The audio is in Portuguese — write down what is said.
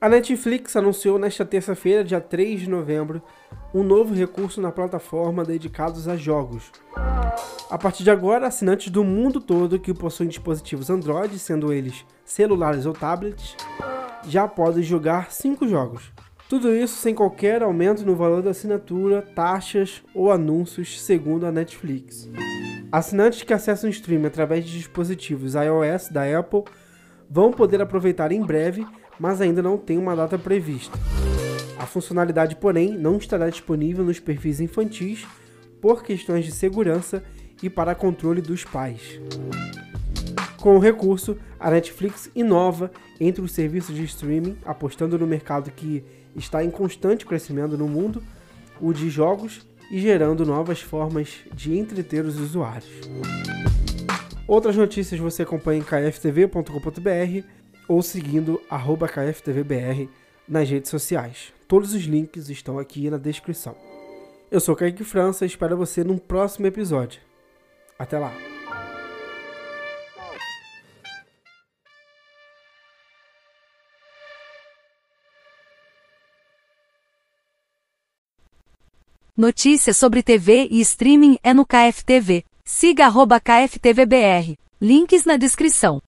A Netflix anunciou nesta terça-feira, dia 3 de novembro, um novo recurso na plataforma dedicados a jogos. A partir de agora, assinantes do mundo todo que possuem dispositivos Android, sendo eles celulares ou tablets, já podem jogar 5 jogos. Tudo isso sem qualquer aumento no valor da assinatura, taxas ou anúncios, segundo a Netflix. Assinantes que acessam o stream através de dispositivos iOS da Apple vão poder aproveitar em breve mas ainda não tem uma data prevista. A funcionalidade, porém, não estará disponível nos perfis infantis por questões de segurança e para controle dos pais. Com o recurso, a Netflix inova entre os serviços de streaming, apostando no mercado que está em constante crescimento no mundo, o de jogos, e gerando novas formas de entreter os usuários. Outras notícias você acompanha em kftv.com.br ou seguindo KFTVBR nas redes sociais. Todos os links estão aqui na descrição. Eu sou Kaique França e espero você num próximo episódio. Até lá! Notícias sobre TV e streaming é no KFTV. Siga arroba KFTVBR. Links na descrição.